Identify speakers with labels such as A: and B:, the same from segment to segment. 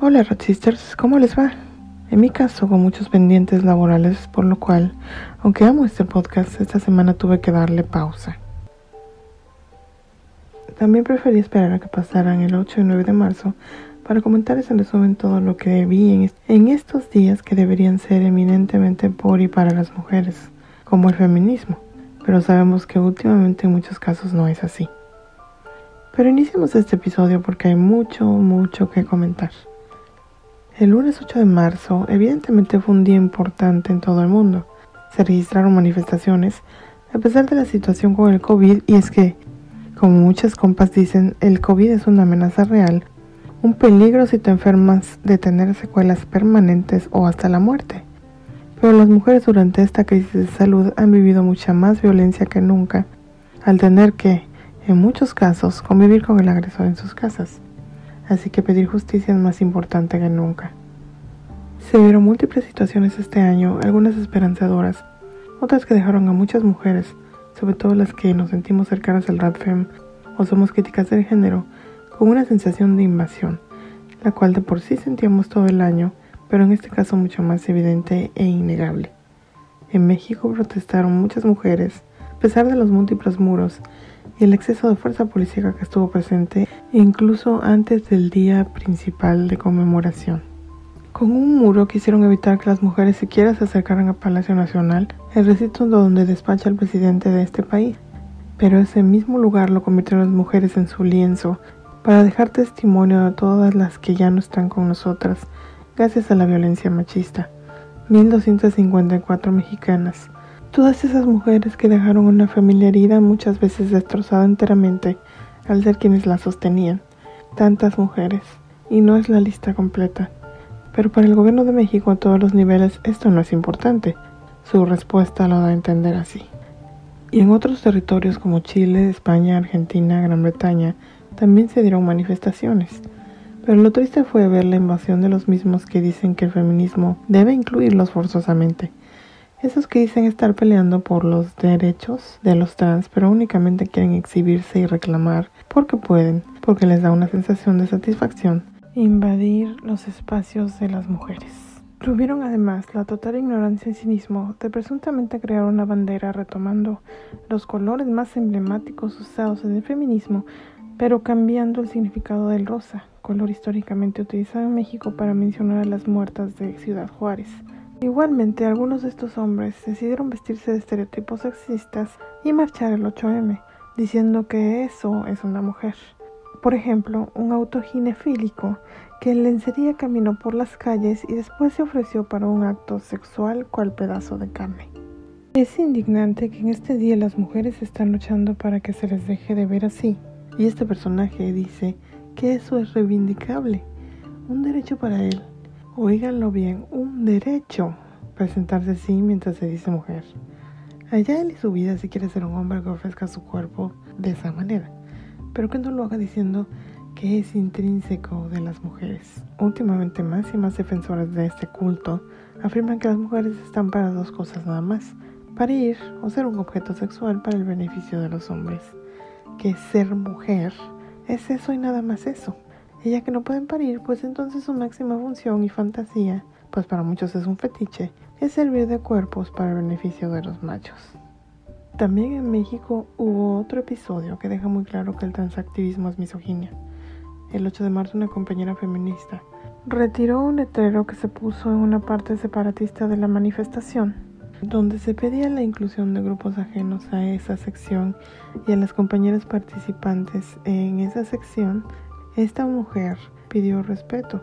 A: Hola Red Sisters, ¿cómo les va? En mi caso, con muchos pendientes laborales, por lo cual, aunque amo este podcast, esta semana tuve que darle pausa. También preferí esperar a que pasaran el 8 y 9 de marzo para comentarles en resumen todo lo que vi en, en estos días que deberían ser eminentemente por y para las mujeres, como el feminismo, pero sabemos que últimamente en muchos casos no es así. Pero iniciemos este episodio porque hay mucho, mucho que comentar. El lunes 8 de marzo evidentemente fue un día importante en todo el mundo. Se registraron manifestaciones a pesar de la situación con el COVID y es que, como muchas compas dicen, el COVID es una amenaza real, un peligro si te enfermas de tener secuelas permanentes o hasta la muerte. Pero las mujeres durante esta crisis de salud han vivido mucha más violencia que nunca al tener que, en muchos casos, convivir con el agresor en sus casas. Así que pedir justicia es más importante que nunca. Se vieron múltiples situaciones este año, algunas esperanzadoras, otras que dejaron a muchas mujeres, sobre todo las que nos sentimos cercanas al RADFEM o somos críticas del género, con una sensación de invasión, la cual de por sí sentíamos todo el año, pero en este caso mucho más evidente e innegable. En México protestaron muchas mujeres, a pesar de los múltiples muros y el exceso de fuerza política que estuvo presente incluso antes del día principal de conmemoración. Con un muro quisieron evitar que las mujeres siquiera se acercaran al Palacio Nacional, el recinto donde despacha el presidente de este país. Pero ese mismo lugar lo convirtieron las mujeres en su lienzo para dejar testimonio a todas las que ya no están con nosotras gracias a la violencia machista. 1254 mexicanas Todas esas mujeres que dejaron una familia herida muchas veces destrozada enteramente al ser quienes la sostenían. Tantas mujeres. Y no es la lista completa. Pero para el gobierno de México a todos los niveles esto no es importante. Su respuesta lo da a entender así. Y en otros territorios como Chile, España, Argentina, Gran Bretaña, también se dieron manifestaciones. Pero lo triste fue ver la invasión de los mismos que dicen que el feminismo debe incluirlos forzosamente esos que dicen estar peleando por los derechos de los trans, pero únicamente quieren exhibirse y reclamar porque pueden, porque les da una sensación de satisfacción. Invadir los espacios de las mujeres. Tuvieron además la total ignorancia y cinismo de presuntamente crear una bandera retomando los colores más emblemáticos usados en el feminismo, pero cambiando el significado del rosa, color históricamente utilizado en México para mencionar a las muertas de Ciudad Juárez. Igualmente, algunos de estos hombres decidieron vestirse de estereotipos sexistas y marchar el 8M, diciendo que eso es una mujer. Por ejemplo, un auto ginefílico que en lencería caminó por las calles y después se ofreció para un acto sexual cual pedazo de carne. Es indignante que en este día las mujeres están luchando para que se les deje de ver así, y este personaje dice que eso es reivindicable, un derecho para él, Oíganlo bien, un derecho presentarse así mientras se dice mujer. Allá él y su vida si quiere ser un hombre que ofrezca su cuerpo de esa manera, pero que no lo haga diciendo que es intrínseco de las mujeres. Últimamente más y más defensores de este culto afirman que las mujeres están para dos cosas nada más, para ir o ser un objeto sexual para el beneficio de los hombres. Que ser mujer es eso y nada más eso. Ya que no pueden parir, pues entonces su máxima función y fantasía, pues para muchos es un fetiche, es servir de cuerpos para el beneficio de los machos. También en México hubo otro episodio que deja muy claro que el transactivismo es misoginia. El 8 de marzo una compañera feminista retiró un letrero que se puso en una parte separatista de la manifestación, donde se pedía la inclusión de grupos ajenos a esa sección y a las compañeras participantes en esa sección esta mujer pidió respeto.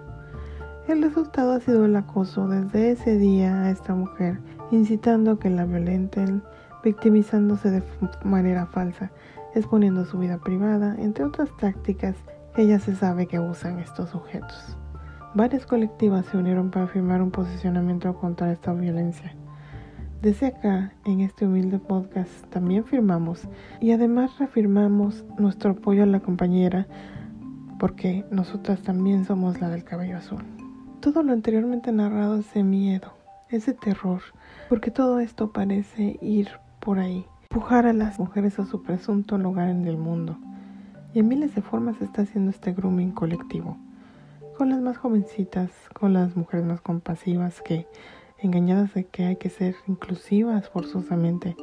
A: El resultado ha sido el acoso desde ese día a esta mujer, incitando a que la violenten, victimizándose de manera falsa, exponiendo su vida privada, entre otras tácticas que ya se sabe que usan estos sujetos. Varias colectivas se unieron para firmar un posicionamiento contra esta violencia. Desde acá, en este humilde podcast, también firmamos y además reafirmamos nuestro apoyo a la compañera porque nosotras también somos la del cabello azul. Todo lo anteriormente narrado es de miedo, es de terror, porque todo esto parece ir por ahí, empujar a las mujeres a su presunto lugar en el mundo. Y en miles de formas está haciendo este grooming colectivo. con las más jovencitas, con las mujeres más compasivas que, engañadas de que hay que ser inclusivas forzosamente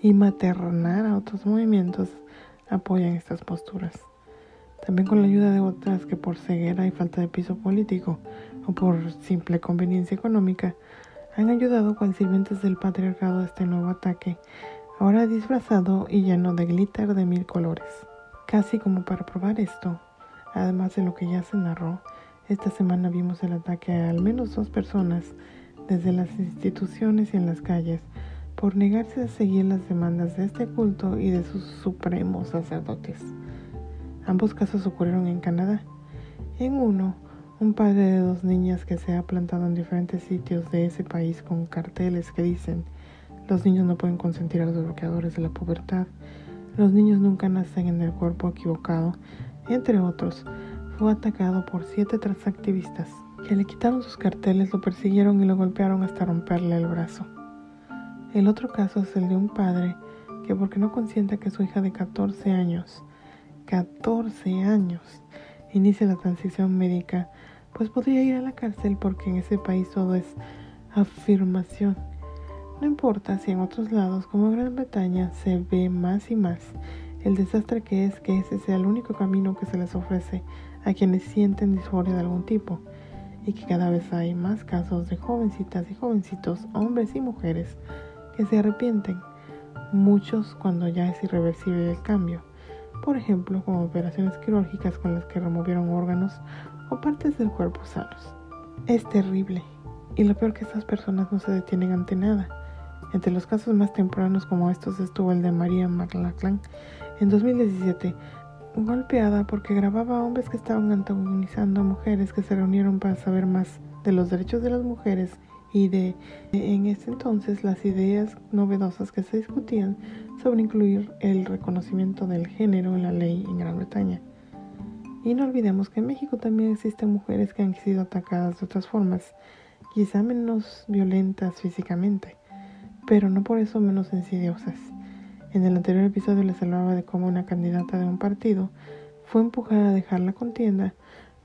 A: y maternar a otros movimientos, apoyan estas posturas. También con la ayuda de otras que por ceguera y falta de piso político o por simple conveniencia económica han ayudado cual sirvientes del patriarcado a este nuevo ataque, ahora disfrazado y lleno de glitter de mil colores. Casi como para probar esto, además de lo que ya se narró, esta semana vimos el ataque a al menos dos personas desde las instituciones y en las calles por negarse a seguir las demandas de este culto y de sus supremos sacerdotes. Ambos casos ocurrieron en Canadá. En uno, un padre de dos niñas que se ha plantado en diferentes sitios de ese país con carteles que dicen los niños no pueden consentir a los bloqueadores de la pubertad, los niños nunca nacen en el cuerpo equivocado, entre otros, fue atacado por siete transactivistas que le quitaron sus carteles, lo persiguieron y lo golpearon hasta romperle el brazo. El otro caso es el de un padre que porque no consiente que su hija de 14 años, 14 años, inicie la transición médica, pues podría ir a la cárcel porque en ese país todo es afirmación. No importa si en otros lados como Gran Bretaña se ve más y más el desastre que es que ese sea el único camino que se les ofrece a quienes sienten disforia de algún tipo y que cada vez hay más casos de jovencitas y jovencitos, hombres y mujeres, que se arrepienten, muchos cuando ya es irreversible el cambio por ejemplo como operaciones quirúrgicas con las que removieron órganos o partes del cuerpo sanos. Es terrible, y lo peor que estas personas no se detienen ante nada. Entre los casos más tempranos como estos estuvo el de María McLachlan en 2017, golpeada porque grababa a hombres que estaban antagonizando a mujeres que se reunieron para saber más de los derechos de las mujeres y de en ese entonces las ideas novedosas que se discutían sobre incluir el reconocimiento del género en la ley en Gran Bretaña. Y no olvidemos que en México también existen mujeres que han sido atacadas de otras formas, quizá menos violentas físicamente, pero no por eso menos insidiosas. En el anterior episodio les hablaba de cómo una candidata de un partido fue empujada a dejar la contienda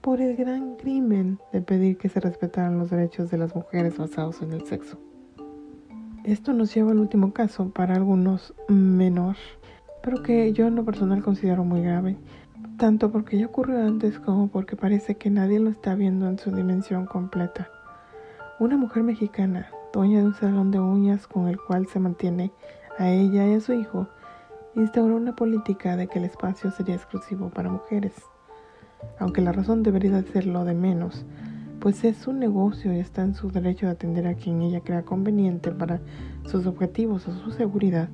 A: por el gran crimen de pedir que se respetaran los derechos de las mujeres basados en el sexo. Esto nos lleva al último caso, para algunos menor, pero que yo en lo personal considero muy grave, tanto porque ya ocurrió antes como porque parece que nadie lo está viendo en su dimensión completa. Una mujer mexicana, dueña de un salón de uñas con el cual se mantiene a ella y a su hijo, instauró una política de que el espacio sería exclusivo para mujeres aunque la razón debería ser lo de menos, pues es su negocio y está en su derecho de atender a quien ella crea conveniente para sus objetivos o su seguridad.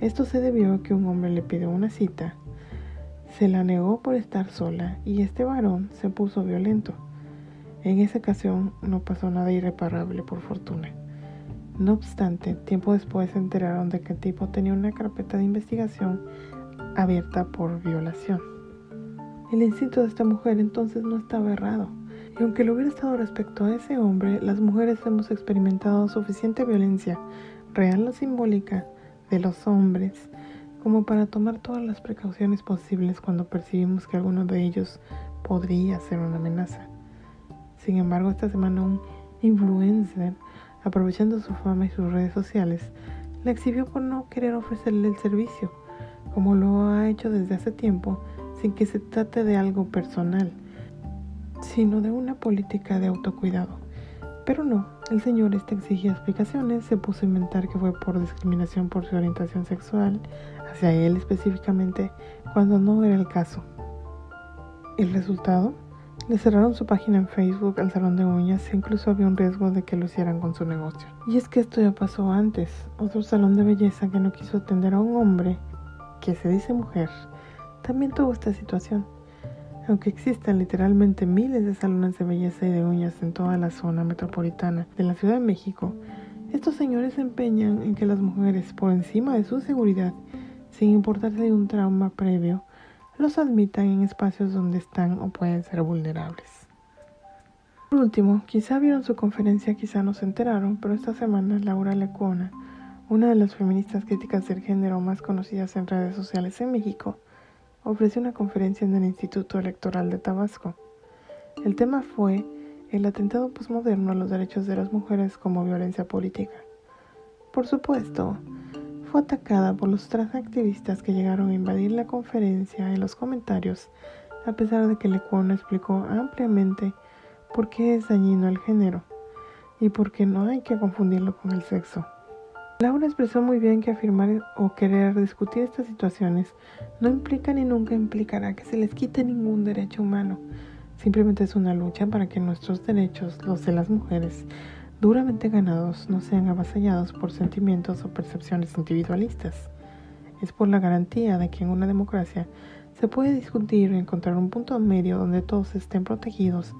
A: Esto se debió a que un hombre le pidió una cita, se la negó por estar sola y este varón se puso violento. En esa ocasión no pasó nada irreparable por fortuna. No obstante, tiempo después se enteraron de que el tipo tenía una carpeta de investigación abierta por violación. El instinto de esta mujer entonces no estaba errado. Y aunque lo hubiera estado respecto a ese hombre, las mujeres hemos experimentado suficiente violencia, real o simbólica, de los hombres, como para tomar todas las precauciones posibles cuando percibimos que alguno de ellos podría ser una amenaza. Sin embargo, esta semana un influencer, aprovechando su fama y sus redes sociales, la exhibió por no querer ofrecerle el servicio, como lo ha hecho desde hace tiempo sin que se trate de algo personal, sino de una política de autocuidado. Pero no, el señor este exigía explicaciones, se puso a inventar que fue por discriminación por su orientación sexual, hacia él específicamente, cuando no era el caso. ¿El resultado? Le cerraron su página en Facebook al salón de uñas e incluso había un riesgo de que lo hicieran con su negocio. Y es que esto ya pasó antes. Otro salón de belleza que no quiso atender a un hombre que se dice mujer también tuvo esta situación. Aunque existan literalmente miles de salones de belleza y de uñas en toda la zona metropolitana de la Ciudad de México, estos señores se empeñan en que las mujeres, por encima de su seguridad, sin importarse de un trauma previo, los admitan en espacios donde están o pueden ser vulnerables. Por último, quizá vieron su conferencia, quizá no se enteraron, pero esta semana Laura Lecuona, una de las feministas críticas del género más conocidas en redes sociales en México, ofreció una conferencia en el Instituto Electoral de Tabasco. El tema fue el atentado postmoderno a los derechos de las mujeres como violencia política. Por supuesto, fue atacada por los transactivistas que llegaron a invadir la conferencia en los comentarios, a pesar de que Lecuona explicó ampliamente por qué es dañino el género y por qué no hay que confundirlo con el sexo. Laura expresó muy bien que afirmar o querer discutir estas situaciones no implica ni nunca implicará que se les quite ningún derecho humano. Simplemente es una lucha para que nuestros derechos, los de las mujeres, duramente ganados, no sean avasallados por sentimientos o percepciones individualistas. Es por la garantía de que en una democracia se puede discutir y encontrar un punto medio donde todos estén protegidos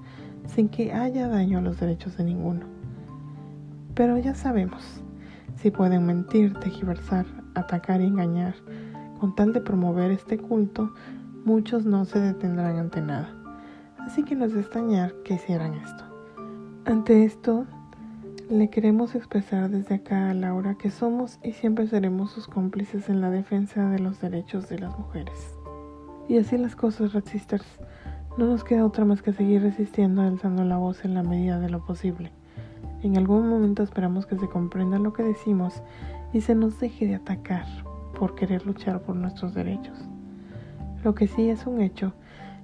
A: sin que haya daño a los derechos de ninguno. Pero ya sabemos, si pueden mentir, tejiversar, atacar y engañar, con tal de promover este culto, muchos no se detendrán ante nada. Así que no es extrañar que hicieran esto. Ante esto, le queremos expresar desde acá a Laura que somos y siempre seremos sus cómplices en la defensa de los derechos de las mujeres. Y así las cosas, Red Sisters. No nos queda otra más que seguir resistiendo, alzando la voz en la medida de lo posible. En algún momento esperamos que se comprenda lo que decimos y se nos deje de atacar por querer luchar por nuestros derechos. Lo que sí es un hecho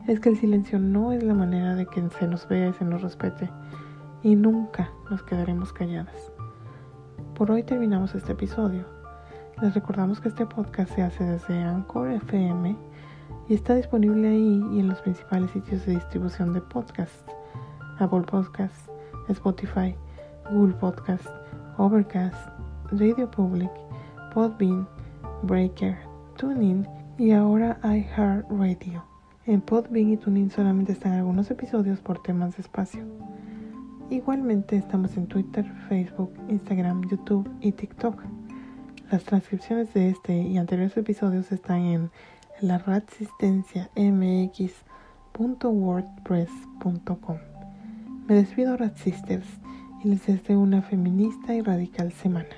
A: es que el silencio no es la manera de que se nos vea y se nos respete y nunca nos quedaremos calladas. Por hoy terminamos este episodio. Les recordamos que este podcast se hace desde Anchor FM y está disponible ahí y en los principales sitios de distribución de podcasts, Apple Podcasts, Spotify, Google Podcast, Overcast, Radio Public, Podbean, Breaker, TuneIn y ahora iHeartRadio. En Podbean y TuneIn solamente están algunos episodios por temas de espacio. Igualmente estamos en Twitter, Facebook, Instagram, YouTube y TikTok. Las transcripciones de este y anteriores episodios están en la ratsistenciamx.wordpress.com. Me despido, Rat Sisters y les deseo una feminista y radical semana.